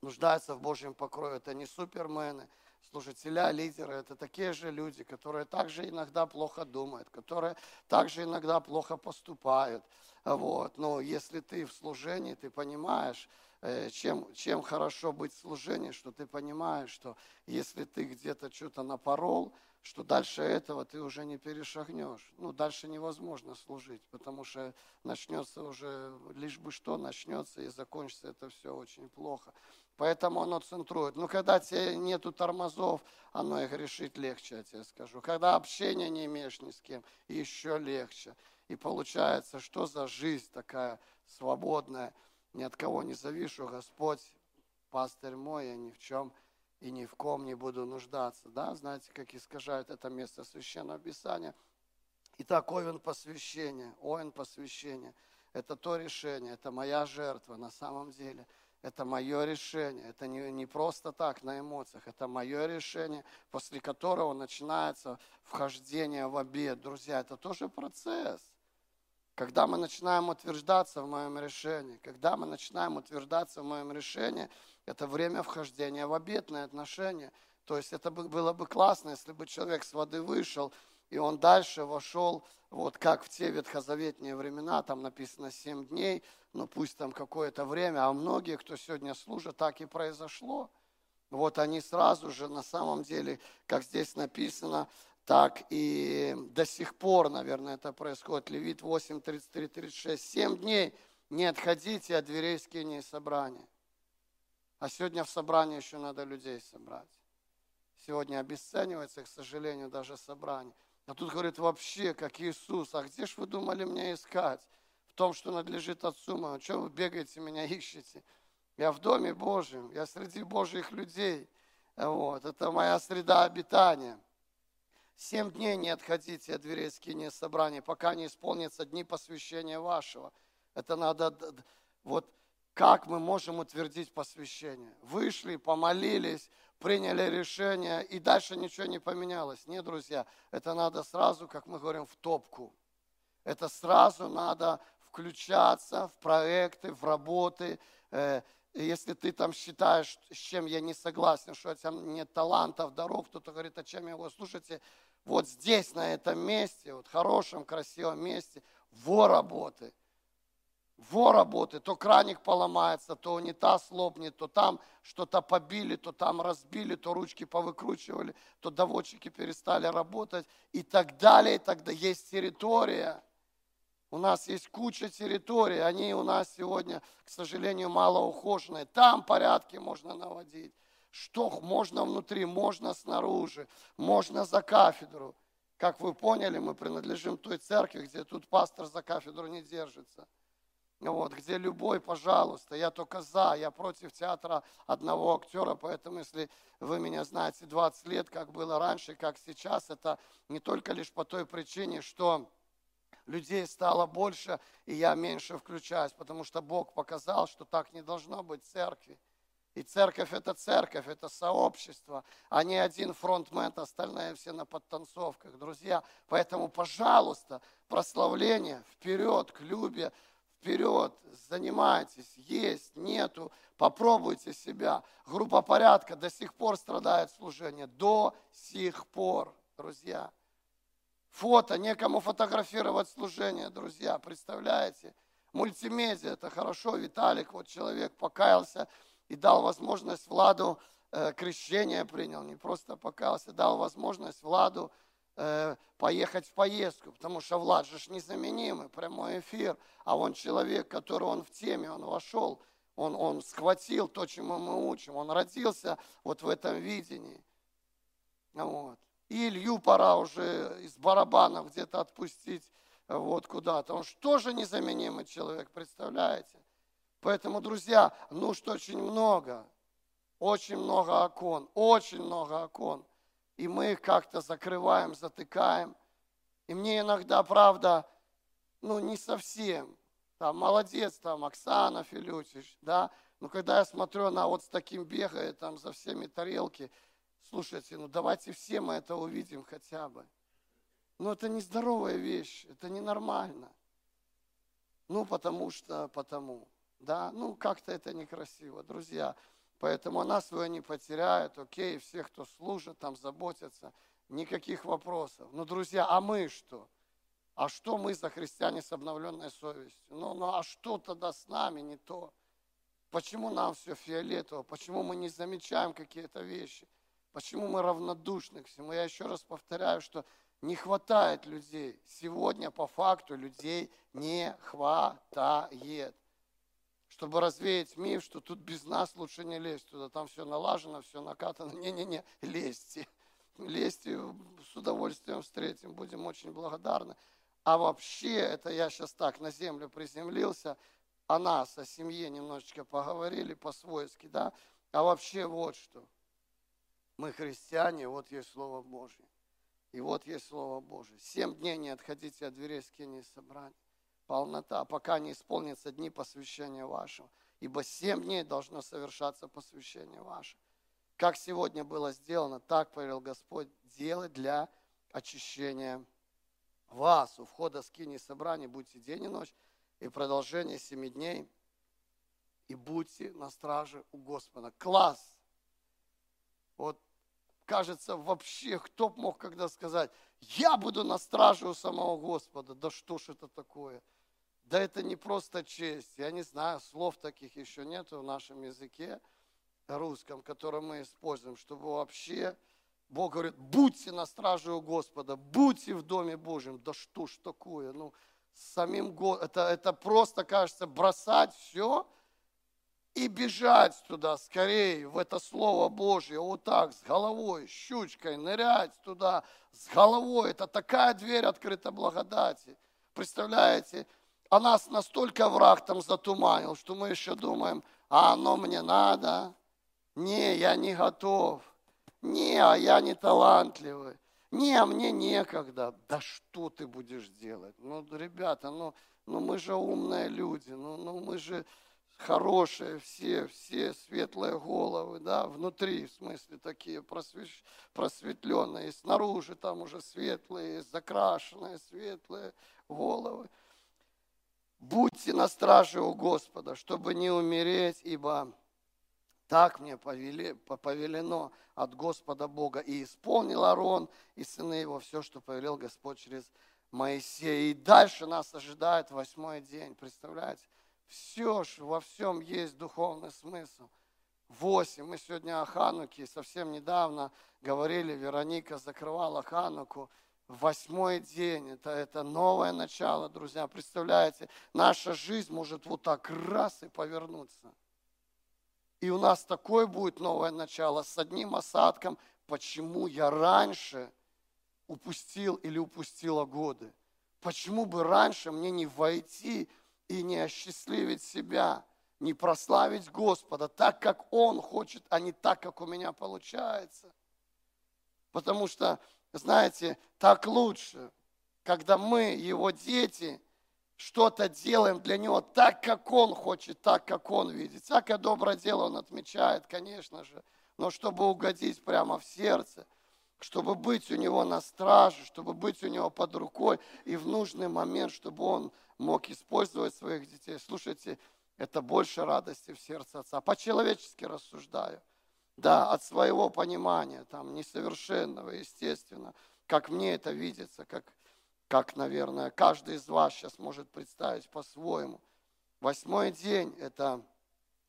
нуждаются в Божьем покрове. Это не супермены, служителя, лидеры, это такие же люди, которые также иногда плохо думают, которые также иногда плохо поступают. Вот. Но если ты в служении, ты понимаешь, э, чем, чем хорошо быть в служении, что ты понимаешь, что если ты где-то что-то напорол, что дальше этого ты уже не перешагнешь. Ну, дальше невозможно служить, потому что начнется уже, лишь бы что начнется и закончится это все очень плохо. Поэтому оно центрует. Но когда тебе нету тормозов, оно и грешить легче, я тебе скажу. Когда общения не имеешь ни с кем, еще легче. И получается, что за жизнь такая свободная, ни от кого не завишу, Господь, пастырь мой, я ни в чем и ни в ком не буду нуждаться. Да, знаете, как искажают это место священного писания. Итак, овен посвящения, овен посвящения – это то решение, это моя жертва на самом деле – это мое решение. Это не, не просто так на эмоциях. Это мое решение, после которого начинается вхождение в обед. Друзья, это тоже процесс. Когда мы начинаем утверждаться в моем решении, когда мы начинаем утверждаться в моем решении, это время вхождения в обетные отношения. То есть это было бы классно, если бы человек с воды вышел, и он дальше вошел, вот как в те ветхозаветные времена, там написано 7 дней, ну пусть там какое-то время, а многие, кто сегодня служит, так и произошло. Вот они сразу же, на самом деле, как здесь написано, так и до сих пор, наверное, это происходит. Левит 8, 33, 36. Семь дней не отходите от дверей скинии собрания. А сегодня в собрании еще надо людей собрать. Сегодня обесценивается, к сожалению, даже собрание. А тут говорит вообще, как Иисус, а где ж вы думали меня искать? том, что надлежит Отцу моему. Что вы бегаете, меня ищете? Я в Доме Божьем, я среди Божьих людей. Вот, это моя среда обитания. Семь дней не отходите от дверей скини собрания, пока не исполнятся дни посвящения вашего. Это надо, вот как мы можем утвердить посвящение? Вышли, помолились, приняли решение, и дальше ничего не поменялось. Нет, друзья, это надо сразу, как мы говорим, в топку. Это сразу надо включаться в проекты, в работы. Э, если ты там считаешь, с чем я не согласен, что там нет талантов, даров, кто-то говорит, а чем я его, слушайте, вот здесь, на этом месте, вот хорошем, красивом месте, во работы. Во работы, то краник поломается, то унитаз лопнет, то там что-то побили, то там разбили, то ручки повыкручивали, то доводчики перестали работать и так далее, и тогда есть территория – у нас есть куча территорий, они у нас сегодня, к сожалению, мало ухоженные. Там порядки можно наводить. Что можно внутри, можно снаружи, можно за кафедру. Как вы поняли, мы принадлежим той церкви, где тут пастор за кафедру не держится. Вот, где любой, пожалуйста, я только за, я против театра одного актера, поэтому если вы меня знаете 20 лет, как было раньше, как сейчас, это не только лишь по той причине, что людей стало больше, и я меньше включаюсь, потому что Бог показал, что так не должно быть в церкви. И церковь это церковь, это сообщество, а не один фронтмен, остальные все на подтанцовках, друзья. Поэтому, пожалуйста, прославление вперед к любе, вперед, занимайтесь, есть, нету, попробуйте себя. Группа порядка до сих пор страдает служение, до сих пор, друзья фото, некому фотографировать служение, друзья, представляете? Мультимедиа, это хорошо, Виталик, вот человек покаялся и дал возможность Владу, э, крещение принял, не просто покаялся, дал возможность Владу поехать в поездку, потому что Влад же незаменимый, прямой эфир, а он человек, который он в теме, он вошел, он, он схватил то, чему мы учим, он родился вот в этом видении. Вот. И Илью пора уже из барабанов где-то отпустить вот куда-то. Он же тоже незаменимый человек, представляете? Поэтому, друзья, нужд очень много. Очень много окон, очень много окон. И мы их как-то закрываем, затыкаем. И мне иногда, правда, ну не совсем. Там молодец, там Оксана Филютич, да. Но когда я смотрю, она вот с таким бегает, там за всеми тарелки, Слушайте, ну давайте все мы это увидим хотя бы. Но это нездоровая вещь, это ненормально. Ну, потому что, потому. Да, ну как-то это некрасиво, друзья. Поэтому она свое не потеряет, окей, все, кто служит, там заботятся, никаких вопросов. Но, друзья, а мы что? А что мы за христиане с обновленной совестью? Ну, ну а что тогда с нами не то? Почему нам все фиолетово? Почему мы не замечаем какие-то вещи? Почему мы равнодушны к всему? Я еще раз повторяю, что не хватает людей. Сегодня по факту людей не хватает. Чтобы развеять миф, что тут без нас лучше не лезть туда, там все налажено, все накатано. Не-не-не, лезьте. Лезьте, с удовольствием встретим, будем очень благодарны. А вообще, это я сейчас так на землю приземлился, о нас, о семье немножечко поговорили по-свойски, да, а вообще вот что. Мы христиане, вот есть Слово Божье. И вот есть Слово Божье. Семь дней не отходите от дверей скини собрания. Полнота, пока не исполнится дни посвящения вашего. Ибо семь дней должно совершаться посвящение ваше. Как сегодня было сделано, так повелел Господь делать для очищения вас. У входа скини собрания будьте день и ночь, и продолжение семи дней, и будьте на страже у Господа. Класс! Вот кажется, вообще, кто мог когда сказать, я буду на страже у самого Господа. Да что ж это такое? Да это не просто честь. Я не знаю, слов таких еще нет в нашем языке русском, который мы используем, чтобы вообще Бог говорит, будьте на страже у Господа, будьте в Доме Божьем. Да что ж такое? Ну, самим Господом. Это, это просто, кажется, бросать все – и бежать туда скорее, в это Слово Божье, вот так, с головой, щучкой, нырять туда, с головой. Это такая дверь открыта благодати. Представляете, а нас настолько враг там затуманил, что мы еще думаем, а оно мне надо. Не, я не готов. Не, а я не талантливый. Не, а мне некогда. Да что ты будешь делать? Ну, ребята, ну, ну мы же умные люди, ну, ну мы же хорошие, все, все светлые головы, да, внутри, в смысле, такие просвещ, просветленные, снаружи там уже светлые, закрашенные, светлые головы. Будьте на страже у Господа, чтобы не умереть, ибо так мне повели, повелено от Господа Бога. И исполнил Арон и сыны его все, что повелел Господь через Моисея. И дальше нас ожидает восьмой день, представляете? Все ж, во всем есть духовный смысл. Восемь. Мы сегодня о Хануке совсем недавно говорили, Вероника закрывала Хануку. Восьмой день, это, это новое начало, друзья. Представляете, наша жизнь может вот так раз и повернуться. И у нас такое будет новое начало с одним осадком, почему я раньше упустил или упустила годы. Почему бы раньше мне не войти и не осчастливить себя, не прославить Господа так, как Он хочет, а не так, как у меня получается. Потому что, знаете, так лучше, когда мы, Его дети, что-то делаем для Него так, как Он хочет, так, как Он видит. Всякое доброе дело Он отмечает, конечно же, но чтобы угодить прямо в сердце, чтобы быть у Него на страже, чтобы быть у Него под рукой, и в нужный момент, чтобы Он мог использовать своих детей. Слушайте, это больше радости в сердце отца. По-человечески рассуждаю. Да, от своего понимания, там, несовершенного, естественно, как мне это видится, как, как, наверное, каждый из вас сейчас может представить по-своему. Восьмой день – это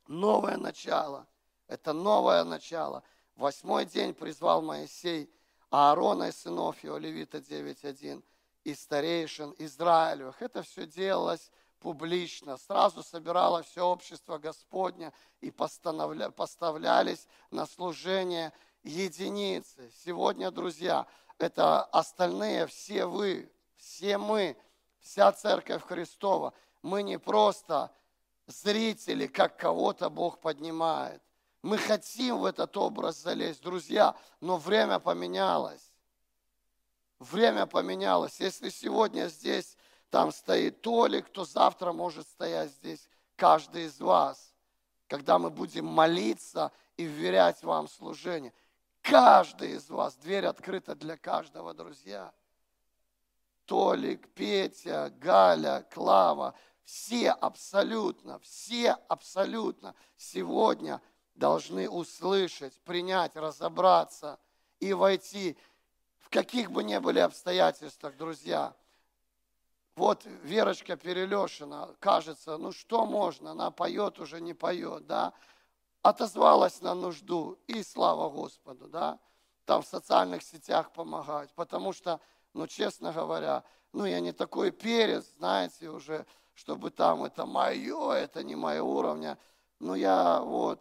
новое начало, это новое начало. Восьмой день призвал Моисей Аарона и сынов его, Левита 9.1, и старейшин Израилевых. Это все делалось публично. Сразу собирало все общество Господня и постановля, поставлялись на служение единицы. Сегодня, друзья, это остальные, все вы, все мы, вся церковь Христова. Мы не просто зрители, как кого-то Бог поднимает. Мы хотим в этот образ залезть, друзья, но время поменялось. Время поменялось. Если сегодня здесь там стоит Толик, то завтра может стоять здесь каждый из вас. Когда мы будем молиться и вверять вам служение. Каждый из вас, дверь открыта для каждого, друзья. Толик, Петя, Галя, Клава, все абсолютно, все абсолютно сегодня должны услышать, принять, разобраться и войти каких бы ни были обстоятельствах, друзья. Вот Верочка Перелешина, кажется, ну что можно, она поет, уже не поет, да, отозвалась на нужду, и слава Господу, да, там в социальных сетях помогать, потому что, ну, честно говоря, ну, я не такой перец, знаете, уже, чтобы там это мое, это не мое уровня. Но я вот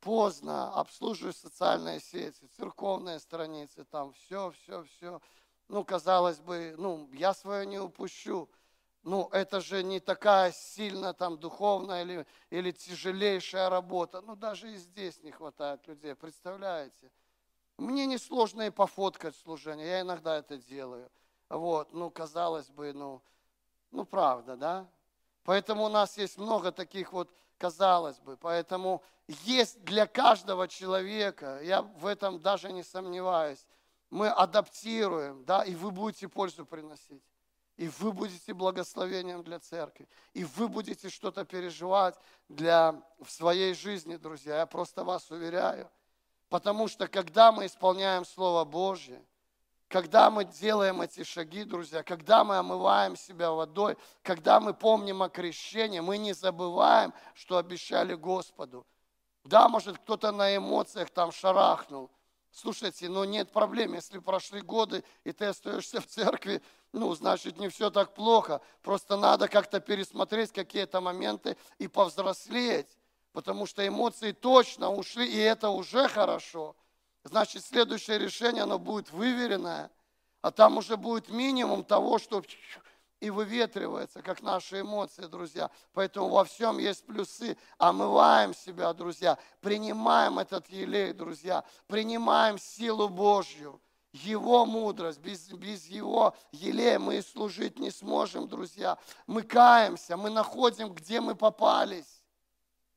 поздно обслуживаю социальные сети, церковные страницы, там все, все, все. Ну, казалось бы, ну, я свое не упущу. Ну, это же не такая сильно там духовная или, или тяжелейшая работа. Ну, даже и здесь не хватает людей, представляете? Мне несложно и пофоткать служение, я иногда это делаю. Вот, ну, казалось бы, ну, ну, правда, да? Поэтому у нас есть много таких вот, казалось бы, поэтому есть для каждого человека, я в этом даже не сомневаюсь, мы адаптируем, да, и вы будете пользу приносить. И вы будете благословением для церкви. И вы будете что-то переживать для, в своей жизни, друзья. Я просто вас уверяю. Потому что когда мы исполняем Слово Божье, когда мы делаем эти шаги, друзья, когда мы омываем себя водой, когда мы помним о крещении, мы не забываем, что обещали Господу. Да, может, кто-то на эмоциях там шарахнул. Слушайте, но нет проблем, если прошли годы, и ты остаешься в церкви, ну, значит, не все так плохо. Просто надо как-то пересмотреть какие-то моменты и повзрослеть потому что эмоции точно ушли, и это уже хорошо. Значит, следующее решение, оно будет выверенное, а там уже будет минимум того, что и выветривается, как наши эмоции, друзья. Поэтому во всем есть плюсы. Омываем себя, друзья. Принимаем этот елей, друзья. Принимаем силу Божью. Его мудрость, без, без Его елея мы и служить не сможем, друзья. Мы каемся, мы находим, где мы попались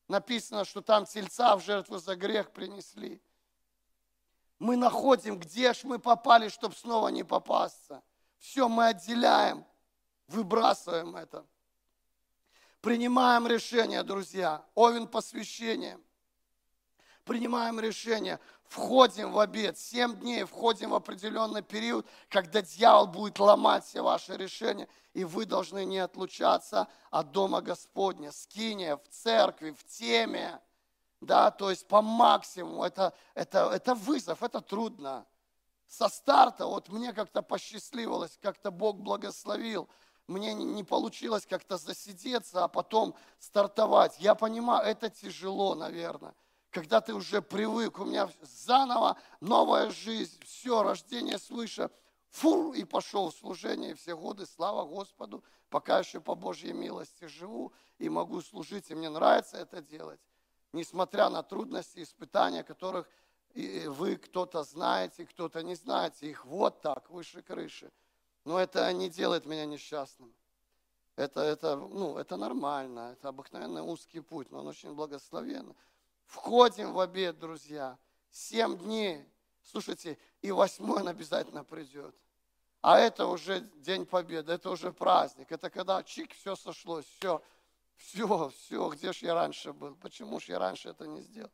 написано, что там тельца в жертву за грех принесли. Мы находим, где ж мы попали, чтобы снова не попасться. Все мы отделяем, выбрасываем это. Принимаем решение, друзья. Овен посвящение. Принимаем решение входим в обед, семь дней входим в определенный период, когда дьявол будет ломать все ваши решения, и вы должны не отлучаться от Дома Господня, скиния, в церкви, в теме, да, то есть по максимуму, это, это, это вызов, это трудно. Со старта, вот мне как-то посчастливилось, как-то Бог благословил, мне не получилось как-то засидеться, а потом стартовать. Я понимаю, это тяжело, наверное. Когда ты уже привык, у меня заново новая жизнь, все, рождение свыше, фур, и пошел в служение все годы, слава Господу, пока еще по Божьей милости живу и могу служить, и мне нравится это делать, несмотря на трудности, испытания, которых вы кто-то знаете, кто-то не знаете, их вот так, выше крыши. Но это не делает меня несчастным. Это, это, ну, это нормально, это обыкновенный узкий путь, но он очень благословенный. Входим в обед, друзья. Семь дней. Слушайте, и восьмой он обязательно придет. А это уже День Победы, это уже праздник. Это когда чик, все сошлось, все, все, все, где же я раньше был? Почему же я раньше это не сделал?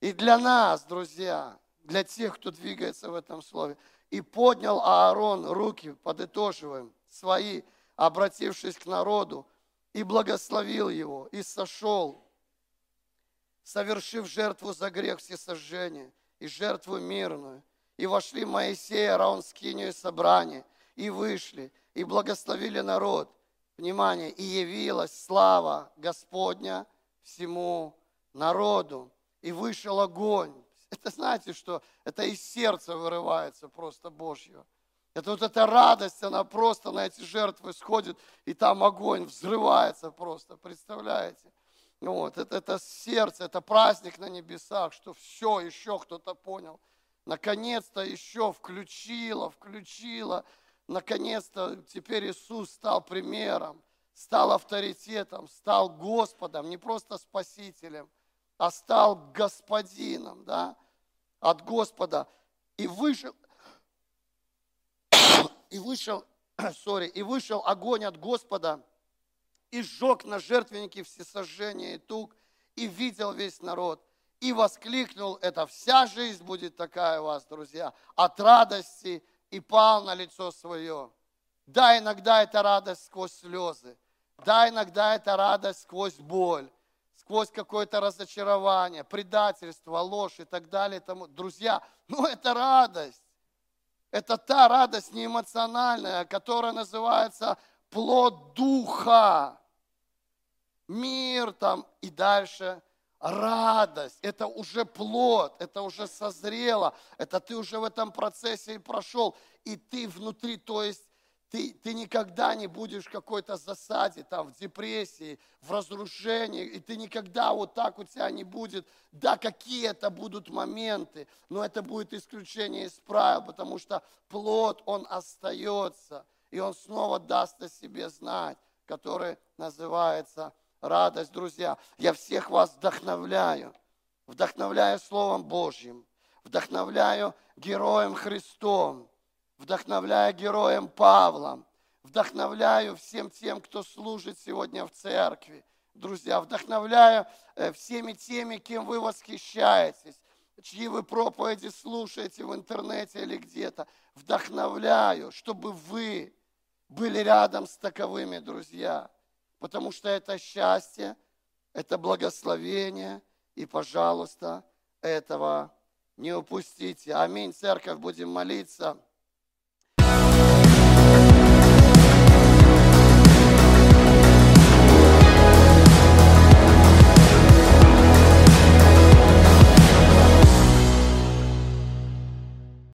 И для нас, друзья, для тех, кто двигается в этом слове, и поднял Аарон руки, подытоживаем, свои, обратившись к народу, и благословил его, и сошел совершив жертву за грех всесожжения и жертву мирную. И вошли Моисей, Аарон, скинию собрание, и вышли, и благословили народ. Внимание, и явилась слава Господня всему народу. И вышел огонь. Это знаете, что это из сердца вырывается просто Божьего. Это вот эта радость, она просто на эти жертвы сходит, и там огонь взрывается просто, представляете? Вот, это, это сердце, это праздник на небесах, что все, еще кто-то понял. Наконец-то еще включило, включило. Наконец-то теперь Иисус стал примером, стал авторитетом, стал Господом, не просто Спасителем, а стал Господином, да, от Господа. И вышел, и вышел, sorry, и вышел огонь от Господа – и сжег на жертвеннике всесожжение и тук, и видел весь народ, и воскликнул, это вся жизнь будет такая у вас, друзья, от радости, и пал на лицо свое. Да, иногда это радость сквозь слезы, да, иногда это радость сквозь боль, сквозь какое-то разочарование, предательство, ложь и так далее. Тому. Друзья, ну это радость. Это та радость неэмоциональная, которая называется плод духа, мир там и дальше радость, это уже плод, это уже созрело, это ты уже в этом процессе и прошел, и ты внутри, то есть ты, ты никогда не будешь в какой-то засаде, там, в депрессии, в разрушении, и ты никогда вот так у тебя не будет. Да, какие это будут моменты, но это будет исключение из правил, потому что плод, он остается, и он снова даст о себе знать, который называется радость, друзья. Я всех вас вдохновляю, вдохновляю Словом Божьим, вдохновляю героем Христом, вдохновляю героем Павлом, вдохновляю всем тем, кто служит сегодня в церкви. Друзья, вдохновляю э, всеми теми, кем вы восхищаетесь, чьи вы проповеди слушаете в интернете или где-то. Вдохновляю, чтобы вы были рядом с таковыми, друзья. Потому что это счастье, это благословение. И, пожалуйста, этого не упустите. Аминь, церковь, будем молиться.